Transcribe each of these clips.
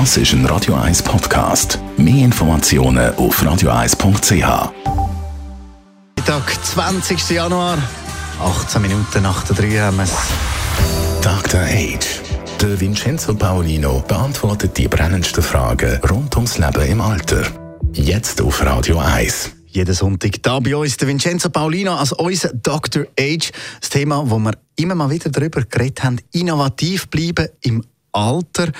Das ist ein Radio 1 Podcast. Mehr Informationen auf radio1.ch. Mittag, 20. Januar, 18 Minuten nach der 3 haben wir es. Dr. Age. Der Vincenzo Paolino beantwortet die brennendsten Fragen rund ums Leben im Alter. Jetzt auf Radio 1. Jeden Sonntag da bei uns der Vincenzo Paulino als unser Dr. Age. Das Thema, wo wir immer mal wieder darüber geredet haben, innovativ bleiben im Alter.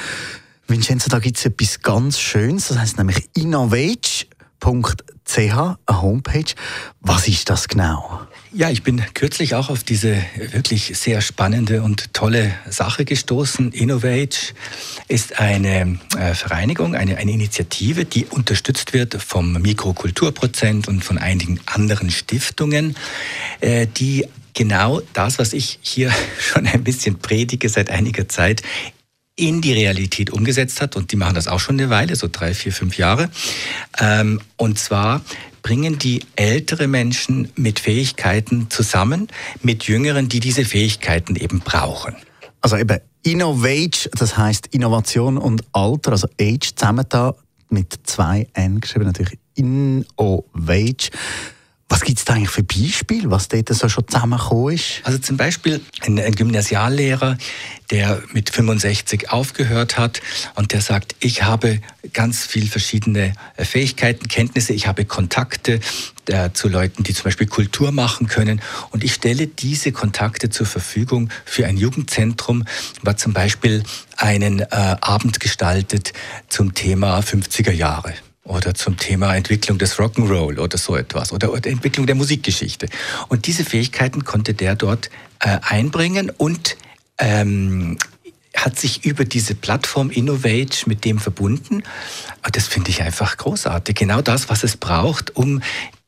Vincenzo, da gibt es etwas ganz Schönes, das heißt nämlich innovage.ch, eine Homepage. Was ist das genau? Ja, ich bin kürzlich auch auf diese wirklich sehr spannende und tolle Sache gestoßen. Innovage ist eine äh, Vereinigung, eine, eine Initiative, die unterstützt wird vom Mikrokulturprozent und von einigen anderen Stiftungen, äh, die genau das, was ich hier schon ein bisschen predige seit einiger Zeit, in die Realität umgesetzt hat. Und die machen das auch schon eine Weile, so drei, vier, fünf Jahre. Ähm, und zwar bringen die ältere Menschen mit Fähigkeiten zusammen mit Jüngeren, die diese Fähigkeiten eben brauchen. Also eben Innovage, das heißt Innovation und Alter, also Age zusammen da mit zwei N geschrieben, natürlich Innovage. Was gibt es da eigentlich für Beispiele, was dort so schon zusammengekommen ist? Also zum Beispiel ein, ein, Gymnasiallehrer, der mit 65 aufgehört hat und der sagt, ich habe ganz viel verschiedene äh, Fähigkeiten, Kenntnisse, ich habe Kontakte äh, zu Leuten, die zum Beispiel Kultur machen können und ich stelle diese Kontakte zur Verfügung für ein Jugendzentrum, was zum Beispiel einen äh, Abend gestaltet zum Thema 50er Jahre oder zum Thema Entwicklung des Rock'n'Roll oder so etwas oder, oder, Entwicklung der Musikgeschichte. Und diese Fähigkeiten konnte der dort äh, einbringen und ähm, hat sich über diese Plattform Innovate mit dem verbunden. Und das finde ich einfach großartig. Genau das, was es braucht, um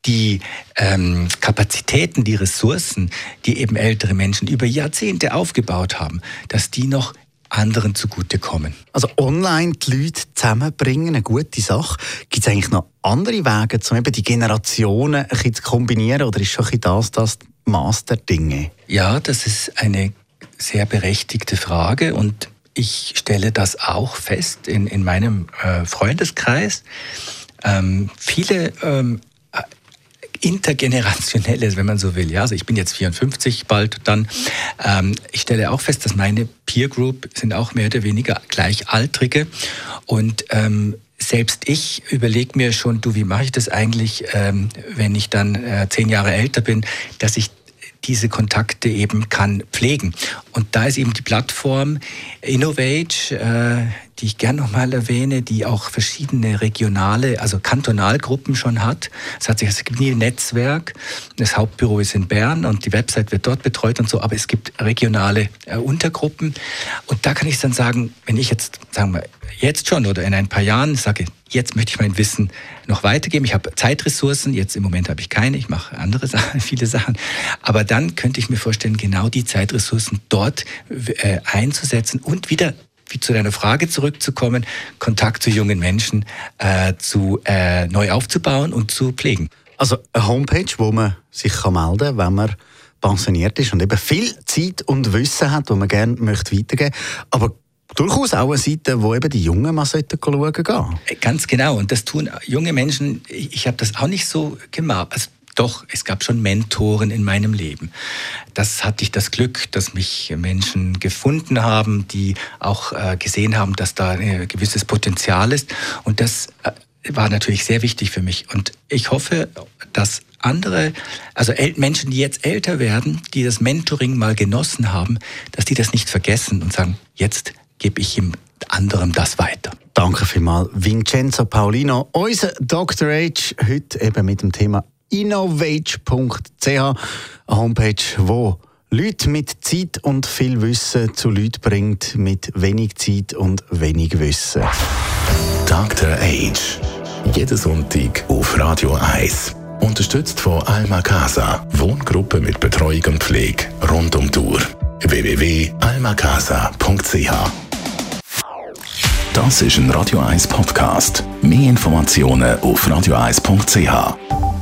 die ähm, Kapazitäten, die Ressourcen, die eben ältere Menschen über Jahrzehnte aufgebaut haben, dass die noch anderen zugutekommen. Also online die Leute zusammenbringen, eine gute Sache. Gibt es eigentlich noch andere Wege, um eben die Generationen ein bisschen zu kombinieren oder ist schon das das Master-Dinge? Ja, das ist eine sehr berechtigte Frage und ich stelle das auch fest in, in meinem äh, Freundeskreis. Ähm, viele ähm, intergenerationelles, wenn man so will. Ja, also ich bin jetzt 54 bald dann. Ähm, ich stelle auch fest, dass meine Peer Group sind auch mehr oder weniger gleichaltrige und ähm, selbst ich überlege mir schon, du, wie mache ich das eigentlich, ähm, wenn ich dann äh, zehn Jahre älter bin, dass ich diese Kontakte eben kann pflegen. Und da ist eben die Plattform Innovate, äh, die ich gern nochmal erwähne, die auch verschiedene regionale, also Kantonalgruppen schon hat. Es hat sich das Netzwerk, das Hauptbüro ist in Bern und die Website wird dort betreut und so, aber es gibt regionale äh, Untergruppen. Und da kann ich dann sagen, wenn ich jetzt, sagen wir, jetzt schon oder in ein paar Jahren sage, jetzt möchte ich mein Wissen noch weitergeben. Ich habe Zeitressourcen, jetzt im Moment habe ich keine, ich mache andere Sachen, viele Sachen. Aber dann könnte ich mir vorstellen, genau die Zeitressourcen dort äh, einzusetzen und wieder wie zu deiner Frage zurückzukommen, Kontakt zu jungen Menschen äh, zu, äh, neu aufzubauen und zu pflegen. Also eine Homepage, wo man sich kann melden kann, wenn man pensioniert ist und eben viel Zeit und Wissen hat, wo man gerne möchte weitergeben möchte. Aber durchaus auch eine Seite, wo eben die Jungen mal schauen sollten äh, Ganz genau. Und das tun junge Menschen, ich, ich habe das auch nicht so gemacht. Also doch, es gab schon Mentoren in meinem Leben. Das hatte ich das Glück, dass mich Menschen gefunden haben, die auch äh, gesehen haben, dass da ein gewisses Potenzial ist. Und das äh, war natürlich sehr wichtig für mich. Und ich hoffe, dass andere, also Menschen, die jetzt älter werden, die das Mentoring mal genossen haben, dass die das nicht vergessen und sagen, jetzt gebe ich ihm anderem das weiter. Danke vielmals, Vincenzo Paulino, unser Dr. H, heute eben mit dem Thema innovage.ch, eine Homepage, wo Leute mit Zeit und viel Wissen zu Leuten bringt mit wenig Zeit und wenig Wissen. Dr. Age. Jeden Sonntag auf Radio 1. Unterstützt von Alma Casa. Wohngruppe mit Betreuung und Pflege rund um die Uhr. www.almacasa.ch Das ist ein Radio 1 Podcast. Mehr Informationen auf radio1.ch.